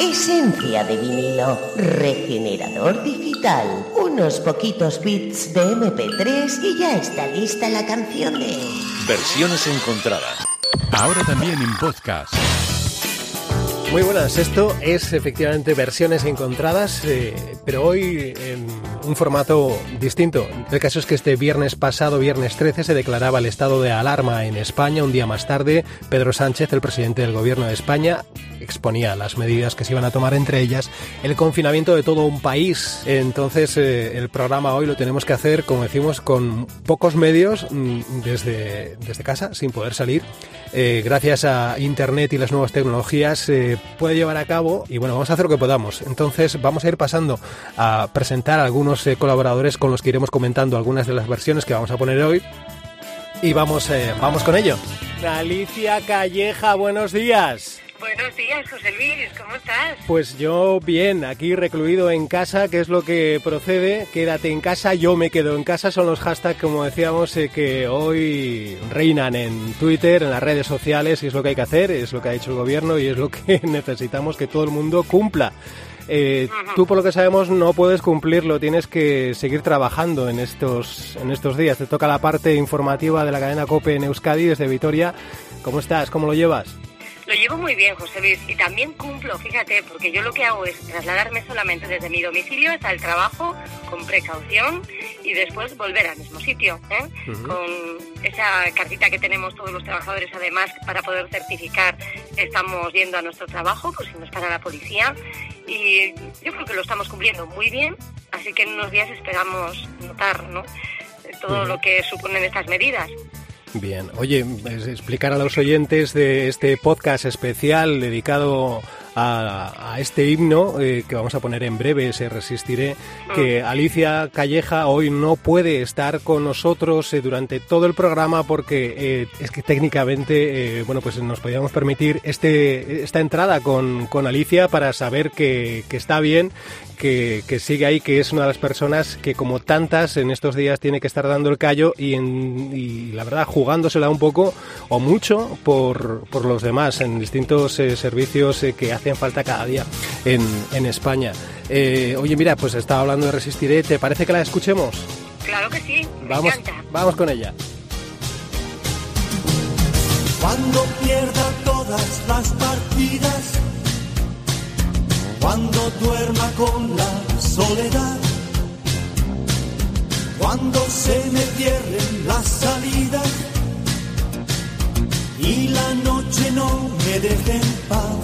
Esencia de vinilo, regenerador digital, unos poquitos bits de MP3 y ya está lista la canción de... Versiones encontradas. Ahora también en podcast. Muy buenas, esto es efectivamente versiones encontradas, eh, pero hoy en un formato distinto. El caso es que este viernes pasado, viernes 13, se declaraba el estado de alarma en España. Un día más tarde, Pedro Sánchez, el presidente del gobierno de España, exponía las medidas que se iban a tomar, entre ellas el confinamiento de todo un país. Entonces, eh, el programa hoy lo tenemos que hacer, como decimos, con pocos medios, mm, desde, desde casa, sin poder salir. Eh, gracias a Internet y las nuevas tecnologías, se puede llevar a cabo y bueno, vamos a hacer lo que podamos. Entonces, vamos a ir pasando a presentar a algunos eh, colaboradores con los que iremos comentando algunas de las versiones que vamos a poner hoy. Y vamos, vamos con ello. Alicia Calleja, buenos días. Buenos días, José Luis, ¿cómo estás? Pues yo bien, aquí recluido en casa, que es lo que procede. Quédate en casa, yo me quedo en casa. Son los hashtags, como decíamos, eh, que hoy reinan en Twitter, en las redes sociales, y es lo que hay que hacer, es lo que ha hecho el gobierno y es lo que necesitamos que todo el mundo cumpla. Eh, tú, por lo que sabemos, no puedes cumplirlo, tienes que seguir trabajando en estos, en estos días. Te toca la parte informativa de la cadena COPE en Euskadi desde Vitoria. ¿Cómo estás? ¿Cómo lo llevas? Lo llevo muy bien, José Luis, y también cumplo, fíjate, porque yo lo que hago es trasladarme solamente desde mi domicilio hasta el trabajo con precaución y después volver al mismo sitio, ¿eh? con esa cartita que tenemos todos los trabajadores, además, para poder certificar que estamos yendo a nuestro trabajo, pues si no es para la policía. Y yo creo que lo estamos cumpliendo muy bien, así que en unos días esperamos notar ¿no? todo lo que suponen estas medidas. Bien, oye, explicar a los oyentes de este podcast especial dedicado a, este himno eh, que vamos a poner en breve, se resistiré, que mm. Alicia Calleja hoy no puede estar con nosotros eh, durante todo el programa porque eh, es que técnicamente, bueno, pues nos podíamos permitir este, esta entrada con, con Alicia para saber que, que está bien, que, que, sigue ahí, que es una de las personas que como tantas en estos días tiene que estar dando el callo y, en, y la verdad jugándosela un poco o mucho por, por los demás en distintos servicios que hacen hacen falta cada día en, en España. Eh, oye, mira, pues estaba hablando de Resistiré, ¿te parece que la escuchemos? Claro que sí, vamos, vamos con ella. Cuando pierda todas las partidas, cuando duerma con la soledad, cuando se me cierren las salidas y la noche no me deje en paz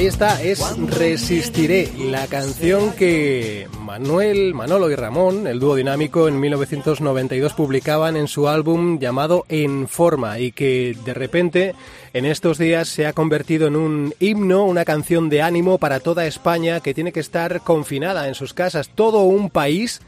Ahí está, es Resistiré, la canción que Manuel, Manolo y Ramón, el dúo dinámico, en 1992 publicaban en su álbum llamado En Forma y que de repente en estos días se ha convertido en un himno, una canción de ánimo para toda España que tiene que estar confinada en sus casas. Todo un país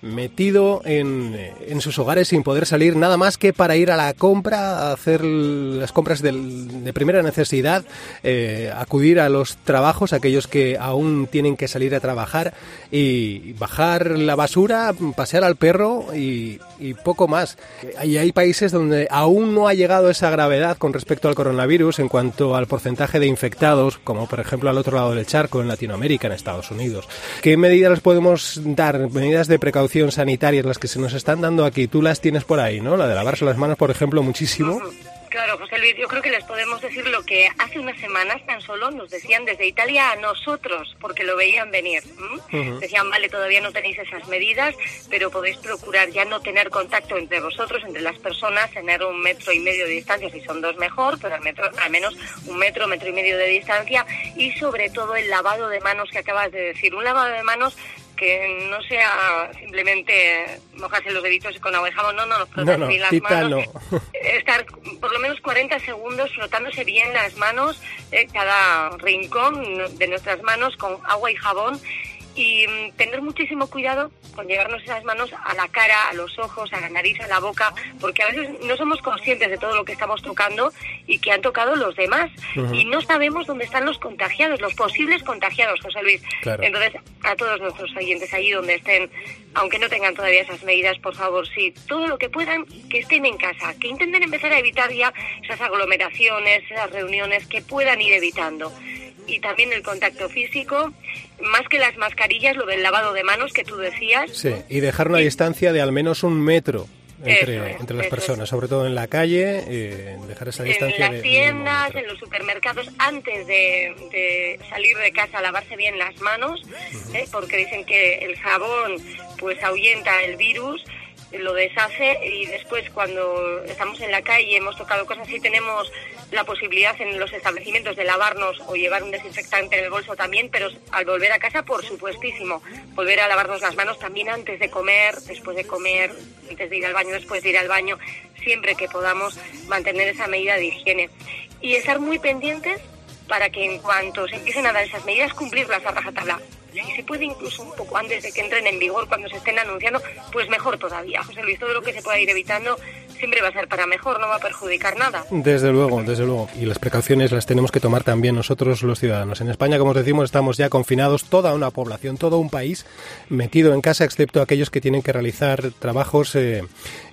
metido en, en, sus hogares sin poder salir nada más que para ir a la compra, a hacer las compras de primera necesidad, eh, acudir a los trabajos, aquellos que aún tienen que salir a trabajar y bajar la basura, pasear al perro y, y poco más. Y hay países donde aún no ha llegado esa gravedad con respecto al coronavirus en cuanto al porcentaje de infectados, como por ejemplo al otro lado del charco en Latinoamérica, en Estados Unidos. ¿Qué medidas podemos dar? Medidas de precaución sanitarias, las que se nos están dando aquí. Tú las tienes por ahí, ¿no? La de lavarse las manos, por ejemplo, muchísimo. Claro, José Luis, yo creo que les podemos decir lo que hace unas semanas tan solo nos decían desde Italia a nosotros, porque lo veían venir. Decían, vale, todavía no tenéis esas medidas, pero podéis procurar ya no tener contacto entre vosotros, entre las personas, tener un metro y medio de distancia, si son dos mejor, pero al, metro, al menos un metro, metro y medio de distancia, y sobre todo el lavado de manos que acabas de decir. Un lavado de manos que no sea simplemente mojarse los deditos con agua y jabón, no, no, frotarse bien las manos. Estar por lo menos 40 segundos frotándose bien las manos, eh, cada rincón de nuestras manos con agua y jabón y mm, tener muchísimo cuidado con llevarnos esas manos a la cara, a los ojos, a la nariz, a la boca, porque a veces no somos conscientes de todo lo que estamos tocando y que han tocado los demás. Y no sabemos dónde están los contagiados, los posibles contagiados, José Luis. Entonces, a todos nuestros oyentes allí donde estén, aunque no tengan todavía esas medidas, por favor, sí, todo lo que puedan, que estén en casa, que intenten empezar a evitar ya esas aglomeraciones, esas reuniones, que puedan ir evitando y también el contacto físico, más que las mascarillas, lo del lavado de manos que tú decías. Sí, y dejar una distancia de al menos un metro. Entre, entre las personas, sobre todo en la calle, eh, dejar esa distancia. En las tiendas, en los supermercados, antes de, salir de casa, lavarse bien las manos, ¿eh? porque dicen que el jabón pues ahuyenta el virus lo deshace y después cuando estamos en la calle hemos tocado cosas y tenemos la posibilidad en los establecimientos de lavarnos o llevar un desinfectante en el bolso también, pero al volver a casa por supuestísimo, volver a lavarnos las manos también antes de comer, después de comer, antes de ir al baño, después de ir al baño, siempre que podamos mantener esa medida de higiene. Y estar muy pendientes para que en cuanto se empiecen a dar esas medidas cumplirlas a rajatabla si se puede incluso un poco antes de que entren en vigor, cuando se estén anunciando, pues mejor todavía. José Luis, todo lo que se pueda ir evitando siempre va a ser para mejor, no va a perjudicar nada. Desde luego, desde luego. Y las precauciones las tenemos que tomar también nosotros los ciudadanos. En España, como os decimos, estamos ya confinados, toda una población, todo un país metido en casa, excepto aquellos que tienen que realizar trabajos eh,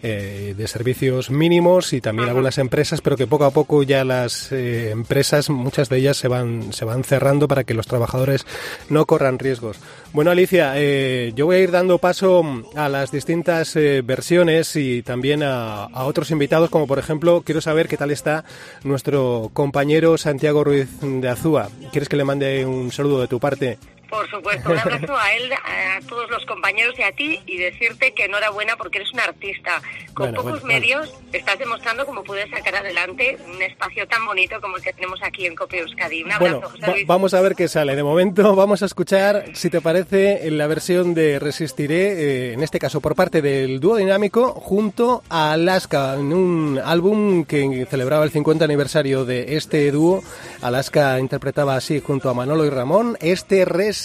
eh, de servicios mínimos y también algunas empresas, pero que poco a poco ya las eh, empresas, muchas de ellas se van, se van cerrando para que los trabajadores no corran riesgos. Bueno, Alicia, eh, yo voy a ir dando paso a las distintas eh, versiones y también a, a, otros invitados, como por ejemplo, quiero saber qué tal está nuestro compañero Santiago Ruiz de Azúa. ¿Quieres que le mande un saludo de tu parte? Por supuesto, un abrazo a él, a todos los compañeros y a ti y decirte que enhorabuena porque eres un artista. Con pocos medios estás demostrando cómo puedes sacar adelante un espacio tan bonito como el que tenemos aquí en Copia Euskadi. Un abrazo, bueno, José Luis. vamos a ver qué sale. De momento vamos a escuchar, si te parece, la versión de Resistiré, eh, en este caso por parte del dúo dinámico, junto a Alaska, en un álbum que celebraba el 50 aniversario de este dúo. Alaska interpretaba así junto a Manolo y Ramón este Resistiré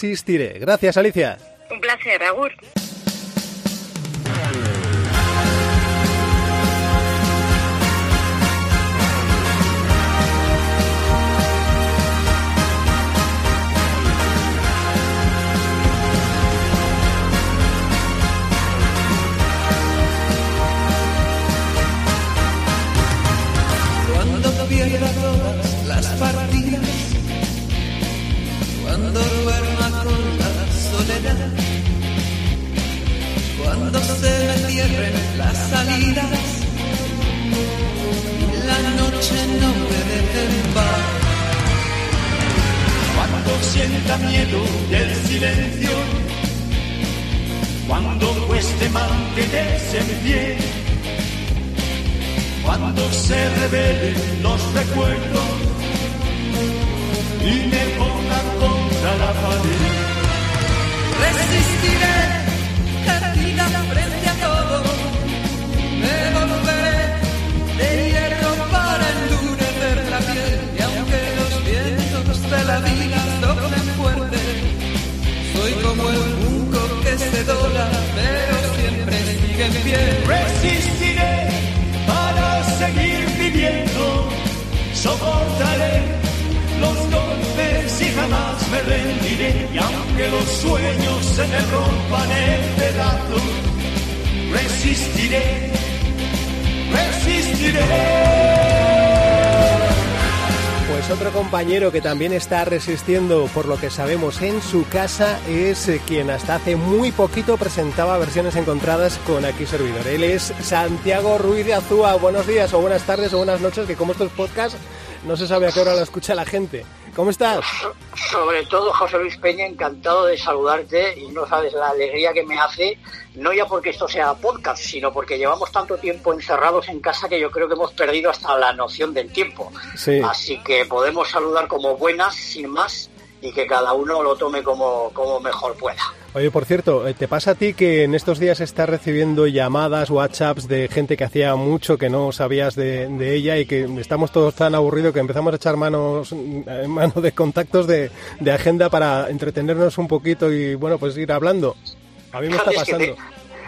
Gracias, Alicia. Un placer, Agur. Las salidas la noche no me deje. Cuando sienta miedo del silencio, cuando cueste mantenerse en pie, cuando se revelen los recuerdos y me ponga contra la pared. Resistiré, erguida frente todo, me volveré de hierro para endurecer la piel. Y aunque los vientos de la vida toquen fuerte, soy como el junco que se dobla, pero siempre sigue en pie. Resistiré para seguir viviendo, soportaré los golpes y jamás me rendiré. Y aunque los sueños se me rompan en pedazos, resistiré, resistiré. Pues otro compañero que también está resistiendo, por lo que sabemos, en su casa es eh, quien hasta hace muy poquito presentaba versiones encontradas con aquí servidor. Él es Santiago Ruiz de Azúa. Buenos días o buenas tardes o buenas noches, que como estos podcasts no se sabe a qué hora lo escucha la gente. ¿Cómo estás? Sobre todo, José Luis Peña, encantado de saludarte y no sabes la alegría que me hace, no ya porque esto sea podcast, sino porque llevamos tanto tiempo encerrados en casa que yo creo que hemos perdido hasta la noción del tiempo. Sí. Así que podemos saludar como buenas, sin más, y que cada uno lo tome como, como mejor pueda. Oye, por cierto, eh, ¿te pasa a ti que en estos días estás recibiendo llamadas, WhatsApps de gente que hacía mucho que no sabías de, de ella y que estamos todos tan aburridos que empezamos a echar manos eh, mano de contactos de, de agenda para entretenernos un poquito y, bueno, pues ir hablando? A mí me está pasando.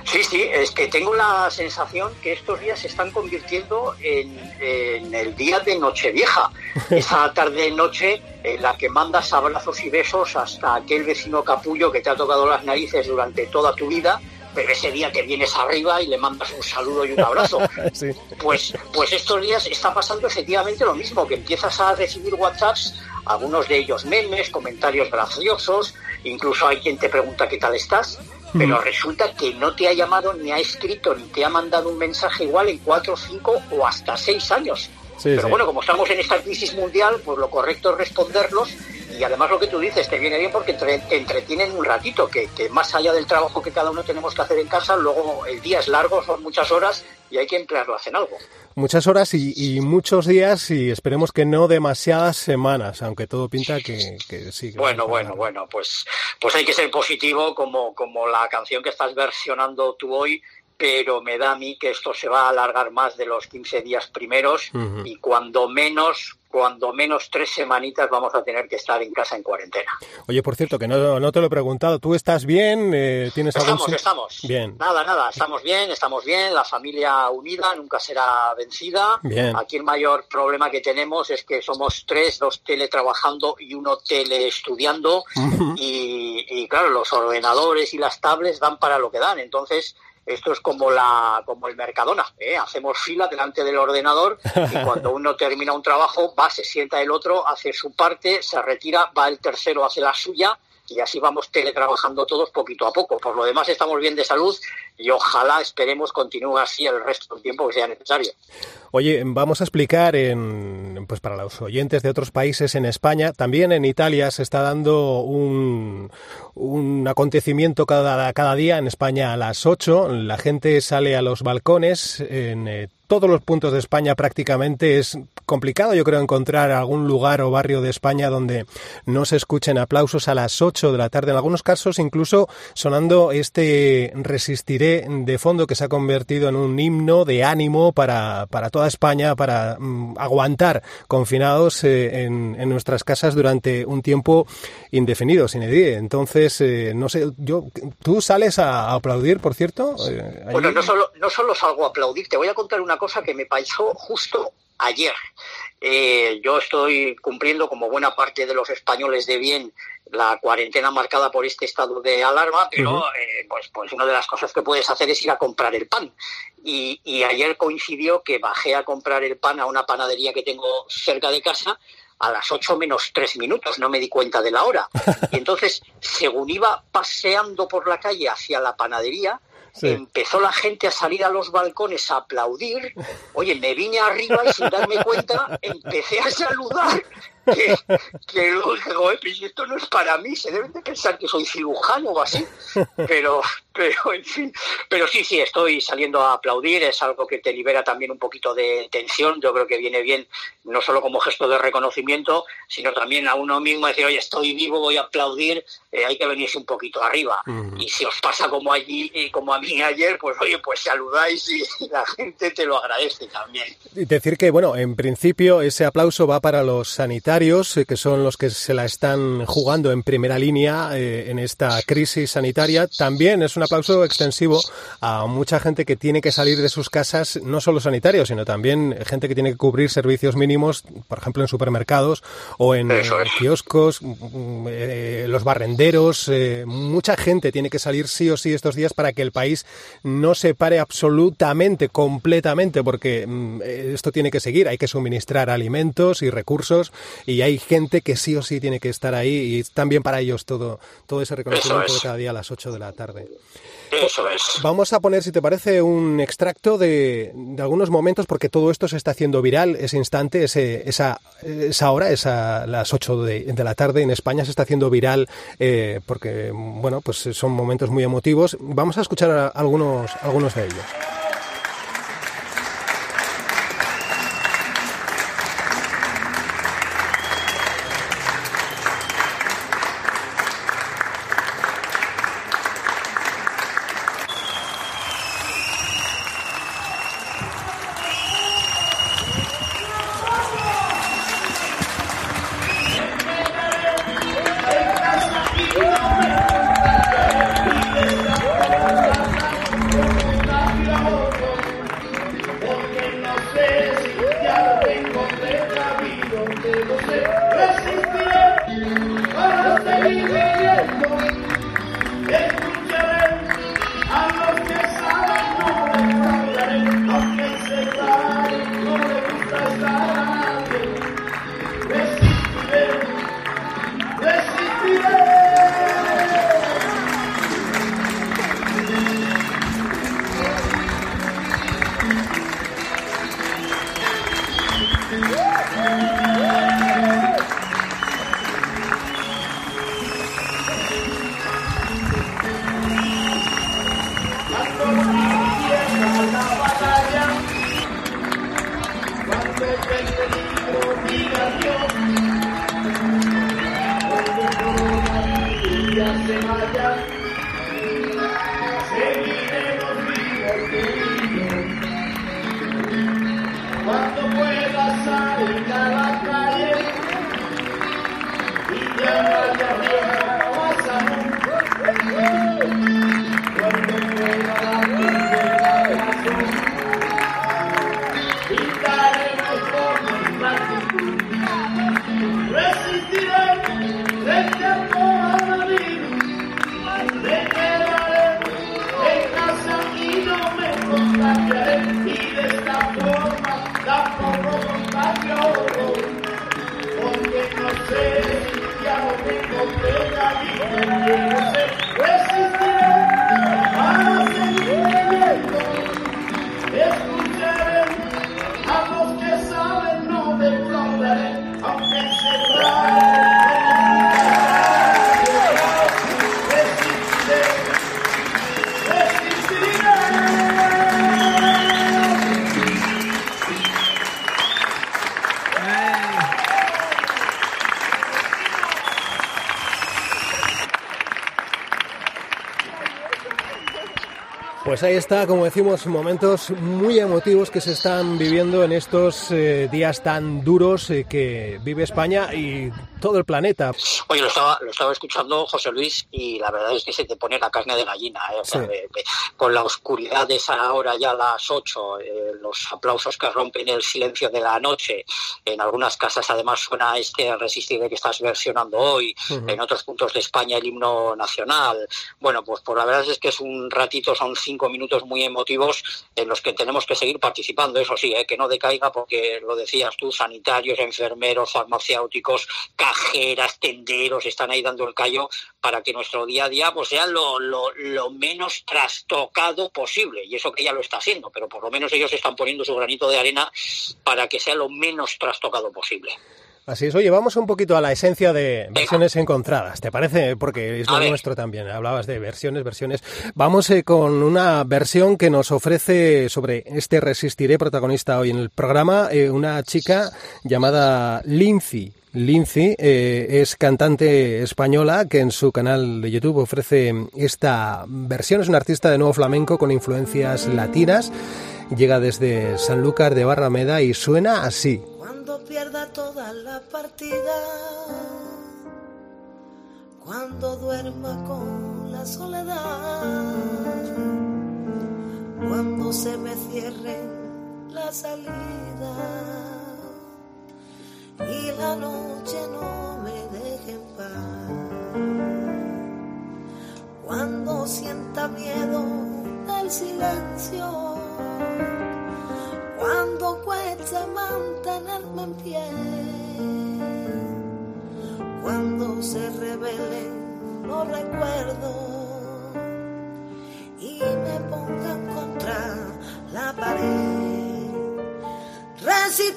Sí, sí, es que tengo la sensación que estos días se están convirtiendo en, en el día de Nochevieja, esa tarde-noche en la que mandas abrazos y besos hasta aquel vecino capullo que te ha tocado las narices durante toda tu vida, pero ese día te vienes arriba y le mandas un saludo y un abrazo. Sí. Pues, pues estos días está pasando efectivamente lo mismo, que empiezas a recibir WhatsApps, algunos de ellos memes, comentarios graciosos, incluso hay quien te pregunta qué tal estás, pero resulta que no te ha llamado, ni ha escrito, ni te ha mandado un mensaje igual en cuatro, cinco o hasta seis años. Sí, pero sí. bueno, como estamos en esta crisis mundial, pues lo correcto es responderlos y además lo que tú dices te viene bien porque te entretienen un ratito, que, que más allá del trabajo que cada uno tenemos que hacer en casa, luego el día es largo, son muchas horas y hay que emplearlo en algo. Muchas horas y, y muchos días y esperemos que no demasiadas semanas, aunque todo pinta que, que sí. que Bueno, bueno, bueno, pues, pues hay que ser positivo como, como la canción que estás versionando tú hoy, pero me da a mí que esto se va a alargar más de los 15 días primeros y cuando menos, cuando menos tres semanitas vamos a tener que estar en casa en cuarentena. Oye, por cierto, que no, no te lo he preguntado. ¿Tú estás bien? Eh, ¿Tienes algún Estamos, sí- estamos. Bien. Nada, nada, estamos bien, estamos bien, la familia unida nunca será vencida. Bien. Aquí el mayor problema que tenemos es que somos tres, dos teletrabajando y uno teleestudiando y, y claro, los ordenadores y las tablets dan para lo que dan, entonces esto es como la como el Mercadona, ¿eh? hacemos fila delante del ordenador y cuando uno termina un trabajo va, se sienta el otro, hace su parte, se retira, va el tercero, hace la suya y así vamos teletrabajando todos poquito a poco. Por lo demás estamos bien de salud y ojalá esperemos continúe así el resto del tiempo que sea necesario. Oye, vamos a explicar en, pues para los oyentes de otros países en España, también en Italia se está dando un, un acontecimiento cada, cada día en España a las 8. La gente sale a los balcones en eh, todos los puntos de España prácticamente. Es complicado, yo creo, encontrar algún lugar o barrio de España donde no se escuchen aplausos a las 8 de la tarde. En algunos casos, incluso sonando este Resistiré de fondo que se ha convertido en un himno de ánimo para, para toda España, para mm, aguantar confinados eh, en, en nuestras casas durante un tiempo indefinido, sin edie. Entonces, eh, no sé, yo, ¿tú sales a, a aplaudir, por cierto? Eh? Bueno, no solo, no solo salgo a aplaudir, te voy a contar una cosa que me pasó justo ayer. Eh, yo estoy cumpliendo, como buena parte de los españoles de bien, la cuarentena marcada por este estado de alarma, pero eh, pues, pues una de las cosas que puedes hacer es ir a comprar el pan. Y, y ayer coincidió que bajé a comprar el pan a una panadería que tengo cerca de casa a las 8 menos 3 minutos, no me di cuenta de la hora. Y entonces, según iba paseando por la calle hacia la panadería, Sí. empezó la gente a salir a los balcones a aplaudir. Oye, me vine arriba y sin darme cuenta empecé a saludar. Que, que luego dije, "Joder, pero si esto no es para mí, se deben de pensar que soy cirujano o así. Pero, pero en fin, pero sí, sí, estoy saliendo a aplaudir, es algo que te libera también un poquito de tensión. Yo creo que viene bien, no solo como gesto de reconocimiento, sino también a uno mismo decir, oye, estoy vivo, voy a aplaudir, eh, hay que venirse un poquito arriba. Ujú. Y si os pasa como allí, eh, como a mí ayer, pues oye, pues saludáis y la gente te lo agradece también. Y decir que, bueno, en principio ese aplauso va para los sanitarios sanitarios, eh, que son los que se la están jugando en primera línea eh, en esta crisis sanitaria. También es un aplauso extensivo a mucha gente que tiene que salir de sus casas, no solo sanitarios, sino también gente que tiene que cubrir servicios mínimos, por ejemplo, en supermercados o en es. kioscos, mm, eh, los barrenderos. eh, mucha gente tiene que salir sí o sí estos días para que el país no se pare absolutamente, completamente, porque mm, eh, esto tiene que seguir. Hay que suministrar alimentos y recursos y hay gente que sí o sí tiene que estar ahí y también para ellos todo, todo ese reconocimiento de cada día a las 8 de la tarde. Eso es. Vamos a poner, si te parece, un extracto de, de algunos momentos, porque todo esto se está haciendo viral, ese instante, ese, esa, esa hora, esa, las 8 de, de la tarde en España se está haciendo viral, eh, porque, bueno, pues son momentos muy emotivos. Vamos a escuchar a- algunos, algunos de ellos. Pues ahí está, como decimos, momentos muy emotivos que se están viviendo en estos eh, días tan duros eh, que vive España y todo el planeta. Oye, lo estaba, lo estaba escuchando, José Luis, y la verdad es que se te pone la carne de gallina. ¿eh? O sea, Sí. de- de- con la oscuridad de esa hora ya a las 8, eh, los aplausos que rompen el silencio de la noche. En algunas casas además suena este Resistiré que estás versionando hoy, en otros puntos de España el himno nacional. Bueno, pues, pues la verdad es que es un ratito, son cinco minutos muy emotivos en los que tenemos que seguir participando, eso sí, ¿eh? que no decaiga porque lo decías tú, sanitarios, enfermeros, farmacéuticos, cajeras, tenderos están ahí dando el callo para que nuestro día a día pues sea lo, lo, lo menos trastocado posible. Y eso que ya lo está haciendo, pero por lo menos ellos están poniendo su granito de arena para que sea lo menos trastocado posible. Así es, oye, vamos un poquito a la esencia de versiones encontradas, ¿te parece? Porque es lo nuestro también. Hablabas de versiones, versiones. Vamos eh, con una versión que nos ofrece sobre este Resistiré, protagonista hoy en el programa, eh, una chica llamada Lindsay. Lindsay eh, es cantante española que en su canal de YouTube ofrece esta versión. Es una artista de nuevo flamenco con influencias latinas. Llega desde Sanlúcar de Barrameda y suena así. Cuando pierda toda la partida, cuando duerma con la soledad, cuando se me cierre la salida y la noche no me deje en paz,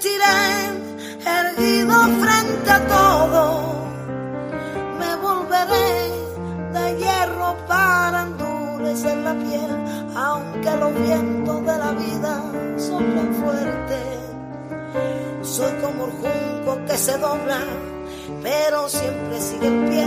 resistiré erguido frente a todo, me volveré de hierro para endurecer la piel, aunque los vientos de la vida soplan fuerte. Soy como el junco que se dobla, pero siempre sigue en pie.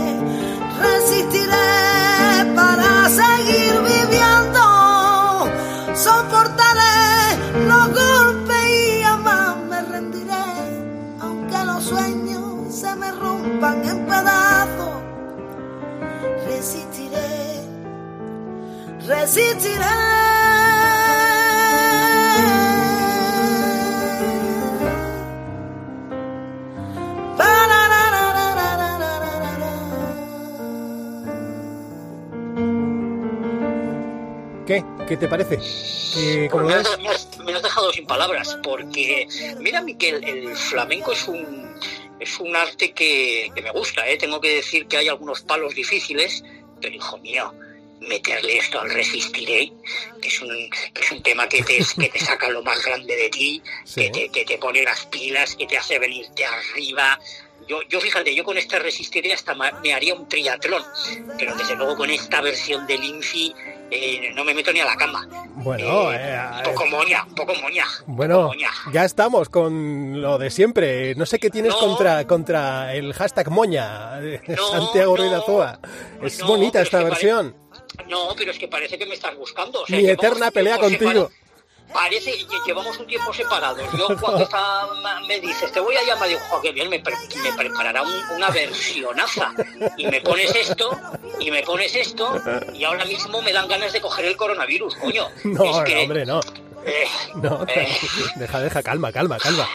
¿Qué? ¿Qué te parece? ¿Qué- Pues ¿Cómo me, lo has, ves? me has- me has dejado sin palabras, porque mira, Miquel, el flamenco es un, es un arte que, que me gusta, ¿eh? tengo que decir que hay algunos palos difíciles, pero hijo mío, meterle esto al resistiré, que es un, que es un tema que te, que te saca lo más grande de ti, Sí. que, te, que te pone las pilas, que te hace venirte arriba. Yo, yo fíjate, yo con este resistiré hasta me haría un triatlón, pero desde luego con esta versión del Infi eh, no me meto ni a la cama. Bueno, Eh, eh, poco moña, poco moña. Bueno, poco moña. ya estamos con lo de siempre. No sé qué tienes No. contra, contra el hashtag moña, de No, Santiago no. Ruiz de Azúa. Es bonita esta versión. No, pero es que parece que me estás buscando. o sea, Mi eterna pelea contigo. Parece que llevamos un tiempo separados. Yo cuando está- me dices, te voy a llamar, digo, "Jo, qué bien, me, pre- me preparará un- una versionaza. Y me pones esto, y me pones esto, y ahora mismo me dan ganas de coger el coronavirus, coño. No, Es no, que, hombre, no. eh, No, eh, deja, deja, calma, calma, calma.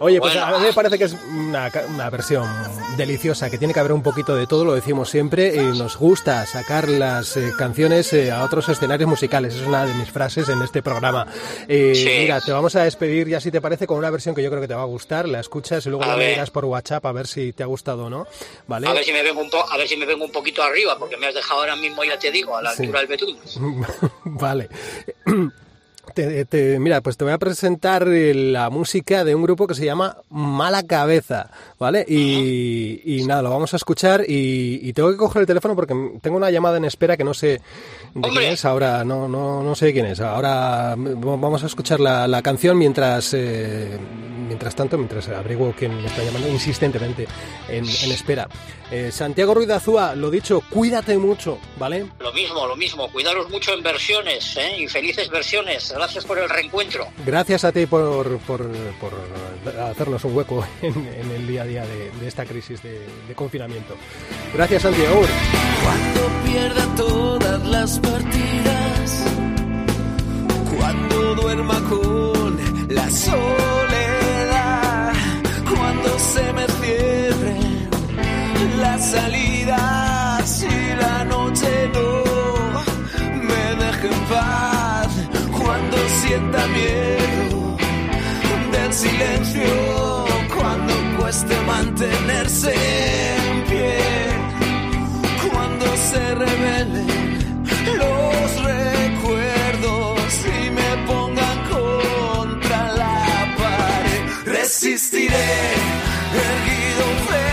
Oye, pues Bueno. a mí me parece que es una, una versión deliciosa, que tiene que haber un poquito de todo, lo decimos siempre, y nos gusta sacar las eh, canciones eh, a otros escenarios musicales, es una de mis frases en este programa. Eh, Sí. Mira, te vamos a despedir ya si te parece con una versión que yo creo que te va a gustar, la escuchas y luego A me ver. dirás por WhatsApp a ver si te ha gustado o no, ¿vale? a ver si me vengo un po- a ver si me vengo un poquito arriba, porque me has dejado ahora mismo, ya te digo, a la Sí. altura del betún. vale. Te- te- mira, pues te voy a presentar eh, la música de un grupo que se llama Mala Cabeza, ¿vale? Y, y nada, lo vamos a escuchar y, y tengo que coger el teléfono porque tengo una llamada en espera que no sé de quién es ahora, no, no, no sé quién es. Ahora vamos a escuchar la, la canción mientras, eh, mientras tanto, mientras averiguo quién me está llamando insistentemente en, en espera. Eh, Santiago Ruiz de Azúa, lo dicho, cuídate mucho, ¿vale? Lo mismo, lo mismo. Cuidaros mucho en versiones, ¿eh? infelices versiones. Gracias por el reencuentro. Gracias a ti por, por, por hacernos un hueco en, en el día a día de, de esta crisis de, de confinamiento. Gracias, Santiago. Cuando pierda todas las partidas, erguido frente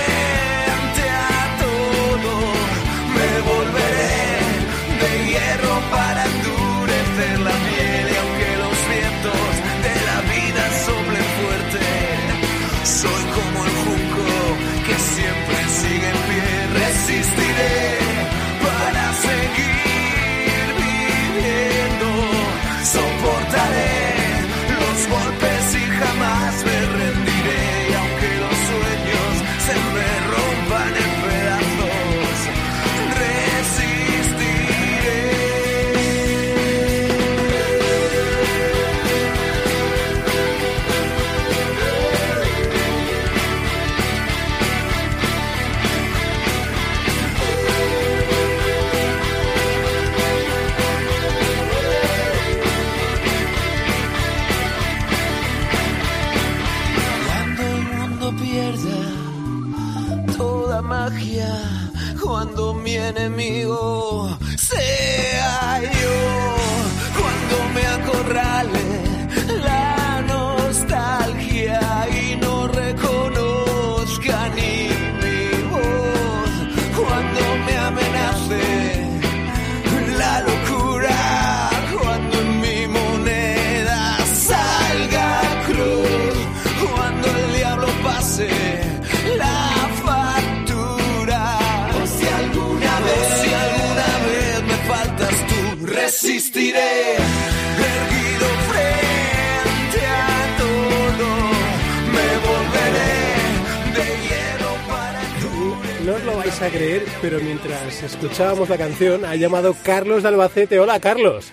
a creer, pero mientras escuchábamos la canción ha llamado Carlos de Albacete. Hola, Carlos.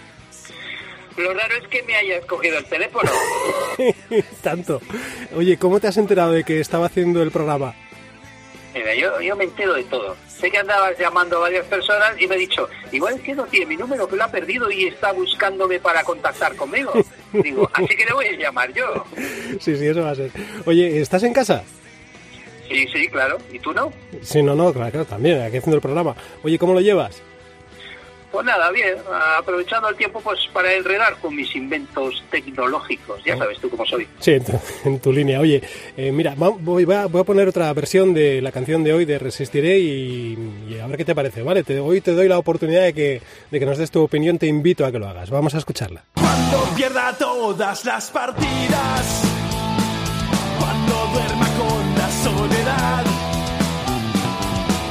Lo raro es que me hayas cogido el teléfono. Tanto. Oye, ¿cómo te has enterado de que estaba haciendo el programa? Mira, yo, yo me entero de todo. Sé que andabas llamando a varias personas y me he dicho, igual es que no tiene mi número, que lo ha perdido y está buscándome para contactar conmigo. Digo, así que le voy a llamar yo. Sí, sí, eso va a ser. Oye, ¿estás en casa? Sí, sí, claro. ¿Y tú no? Sí, no, no, claro, claro, también, aquí haciendo el programa. Oye, ¿cómo lo llevas? Pues nada, bien, aprovechando el tiempo pues para enredar con mis inventos tecnológicos. Ya sabes tú cómo soy. Sí, en tu, en tu línea. Oye, eh, mira, voy, voy a, voy a poner otra versión de la canción de hoy de Resistiré y, y a ver qué te parece, ¿vale? Te, hoy te doy la oportunidad de que, de que nos des tu opinión, te invito a que lo hagas. Vamos a escucharla. Cuando pierda todas las partidas, cuando duerma con soledad,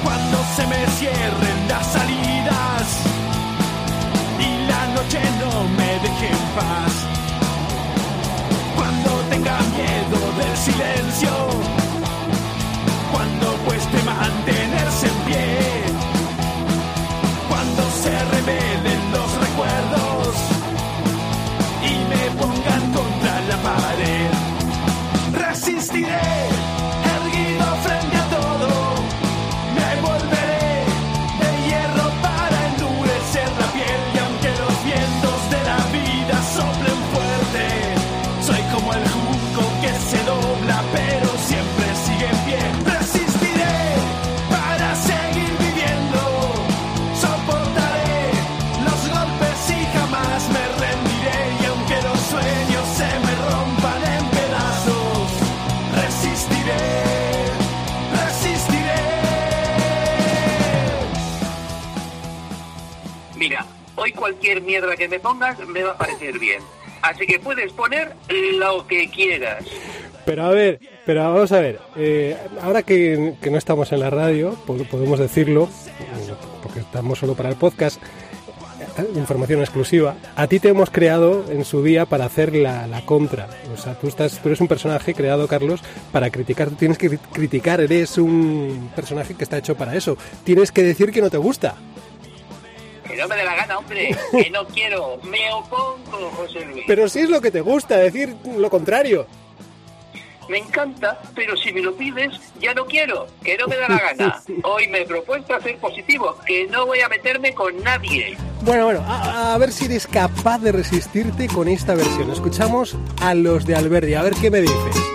cuando se me cierren las salidas y la noche no me deje en paz, cuando tenga miedo del silencio, cualquier mierda que me pongas me va a parecer bien. Así que puedes poner lo que quieras. Pero a ver, pero vamos a ver, eh, ahora que, no estamos en la radio, po- podemos decirlo, porque estamos solo para el podcast, eh, información exclusiva, a ti te hemos creado en su día para hacer la, la contra. O sea, tú, estás, tú eres un personaje creado, Carlos, para criticar, tienes que cri- criticar, eres un personaje que está hecho para eso. Tienes que decir que no te gusta. Que no me dé la gana, hombre. Que no quiero. Me opongo, José Luis. Pero si es lo que te gusta, decir lo contrario. Me encanta, pero si me lo pides, ya no quiero. Que no me da la gana. Hoy me he propuesto ser positivo. Que no voy a meterme con nadie. Bueno, bueno, a, a ver si eres capaz de resistirte con esta versión. Escuchamos a los de Alberdi, a ver qué me dices.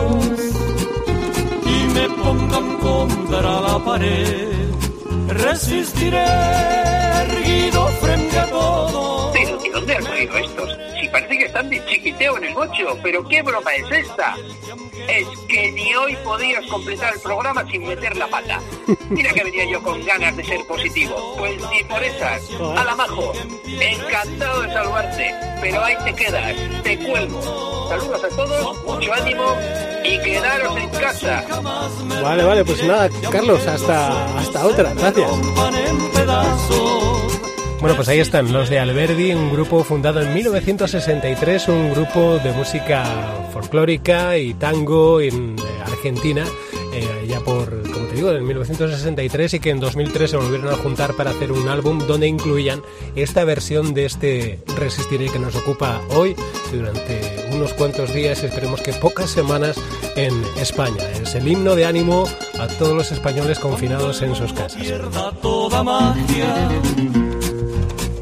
me pongan contra la pared, resistiré erguido frente a todo. Pero, ¿de dónde has oído estos? Si parece que están de chiquiteo en el bocho. ¿Pero qué broma es esta? Es que ni hoy podías completar el programa sin meter la pata. Mira que venía yo con ganas de ser positivo. Pues ni por esas. A la majo. Encantado de saludarte. Pero ahí te quedas. Te cuelgo. Saludos a todos, mucho ánimo y quedaros en casa. Vale, vale, pues nada, Carlos, hasta, hasta otra, gracias. Bueno, pues ahí están los de Alberdi, un grupo fundado en 1963, un grupo de música folclórica y tango en eh, Argentina, eh, ya por, como te digo, en 1963 y que en 2003 se volvieron a juntar para hacer un álbum donde incluían esta versión de este Resistiré que nos ocupa hoy durante unos cuantos días, esperemos que pocas semanas en España. Es el himno de ánimo a todos los españoles confinados en sus casas. toda magia,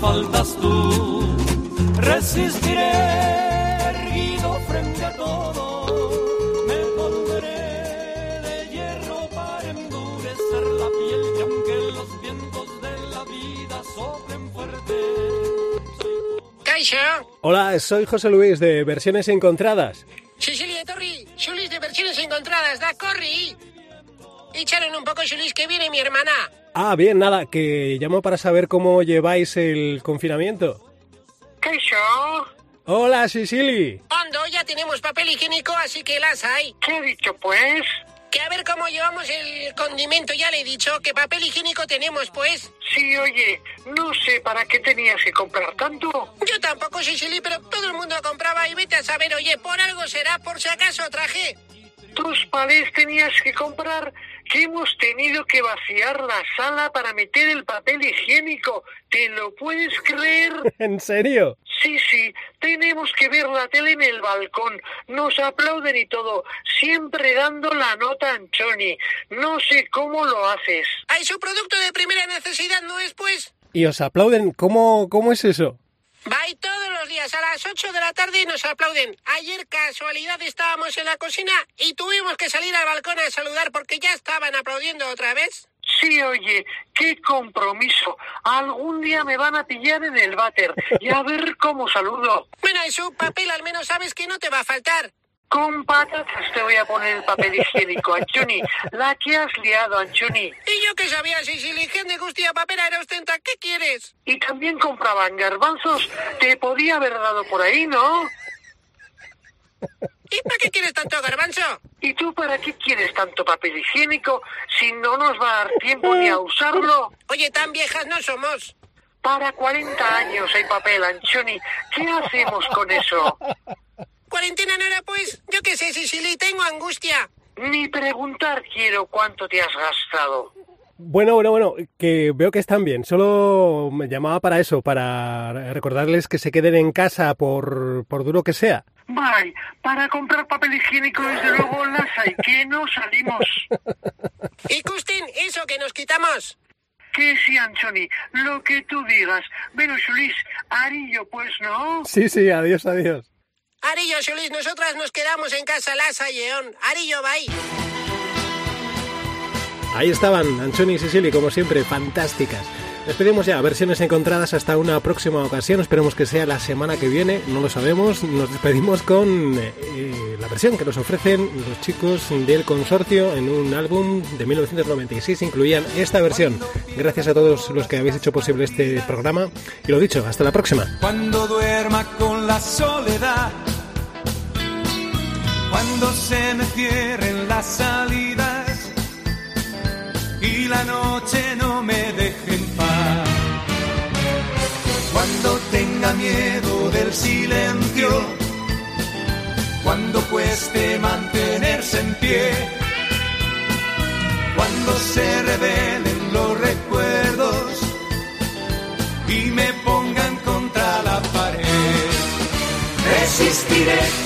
faltas tú, resistiré erguido frente a todo, me volveré de hierro para endurecer la piel, y aunque los vientos de la vida soplen fuerte, Hola, soy José Luis de Versiones Encontradas. Sicilia Torri, Xulis de versiones encontradas, da corri. Echaron un poco, Xulis, que viene mi hermana. Ah, bien, nada, que llamo para saber cómo lleváis el confinamiento. Kaixo, Hola, Sicily. Hondo, ya tenemos papel higiénico, así que las hay. ¿qué ha dicho pues? Que a ver cómo llevamos el condimento, ya le he dicho, que papel higiénico tenemos, pues. Sí, oye, no sé para qué tenías que comprar tanto. Yo tampoco, Sicily, pero todo el mundo compraba y vete a saber, oye, por algo será, por si acaso traje. Dos palés tenías que comprar que hemos tenido que vaciar la sala para meter el papel higiénico. ¿Te lo puedes creer? ¿En serio? Sí, sí, tenemos que ver la tele en el balcón. Nos aplauden y todo, siempre dando la nota a Anchoni. No sé cómo lo haces. Hay su producto de primera necesidad, ¿no es, pues? ¿Y os aplauden? ¿Cómo, cómo es eso? Todos los días a las 8 de la tarde nos aplauden. Ayer casualidad estábamos en la cocina y tuvimos que salir al balcón a saludar porque ya estaban aplaudiendo otra vez. Sí, oye, qué compromiso. Algún día me van a pillar en el váter y a ver cómo saludo. Bueno, y su papel al menos sabes que no te va a faltar. Con patatas te voy a poner el papel higiénico, Anchoni. La que has liado, Anchoni. Y yo que sabía si Siligen de Gustía Papera era ostenta, ¿qué quieres? Y también compraban garbanzos. Te podía haber dado por ahí, ¿no? ¿Y para qué quieres tanto garbanzo? ¿Y tú para qué quieres tanto papel higiénico si no nos va a dar tiempo ni a usarlo? Oye, tan viejas no somos. Para 40 años hay papel, Anchoni. ¿Qué hacemos con eso? ¿Cuarentena no era pues? Yo qué sé, Sicily, tengo angustia. Ni preguntar quiero cuánto te has gastado. Bueno, bueno, bueno, que veo que están bien. Solo me llamaba para eso, para recordarles que se queden en casa por, por duro que sea. Bye, para comprar papel higiénico desde luego las hay, que no salimos. Y Custin, eso que nos quitamos. Que sí, Anchoni, lo que tú digas. Bueno, Chulis, Arillo, pues, ¿no? Sí, sí, adiós, adiós. Arillo, Xulis, nosotras nos quedamos en casa Lasa y Eón. Arillo, bye. Ahí estaban, Anchoni y Sicily, como siempre, fantásticas. Despedimos ya, versiones encontradas hasta una próxima ocasión. Esperemos que sea la semana que viene, no lo sabemos. Nos despedimos con eh, la versión que nos ofrecen los chicos del consorcio en un álbum de 1996. Incluían esta versión. Gracias a todos los que habéis hecho posible este programa. Y lo dicho, hasta la próxima. Cuando duerma con la soledad, cuando se me cierren las salidas y la noche no me deje en paz, cuando tenga miedo del silencio, cuando cueste mantenerse en pie, cuando se revelen los recuerdos y me pongan contra la pared. Resistiré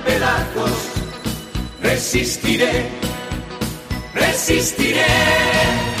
resistiré, resistiré.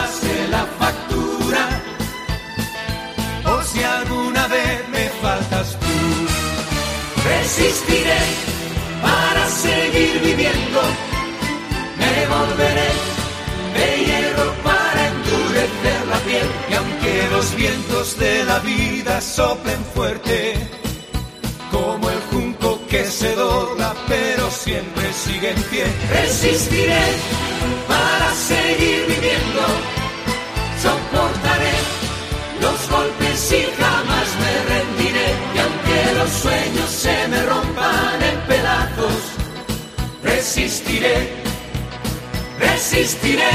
resistiré para seguir viviendo, me volveré de hierro para endurecer la piel, y aunque los vientos de la vida soplen fuerte, como el junco que se dobla pero siempre sigue en pie, resistiré para seguir viviendo, soportaré los golpes y los sueños se me rompan en pedazos, resistiré, resistiré.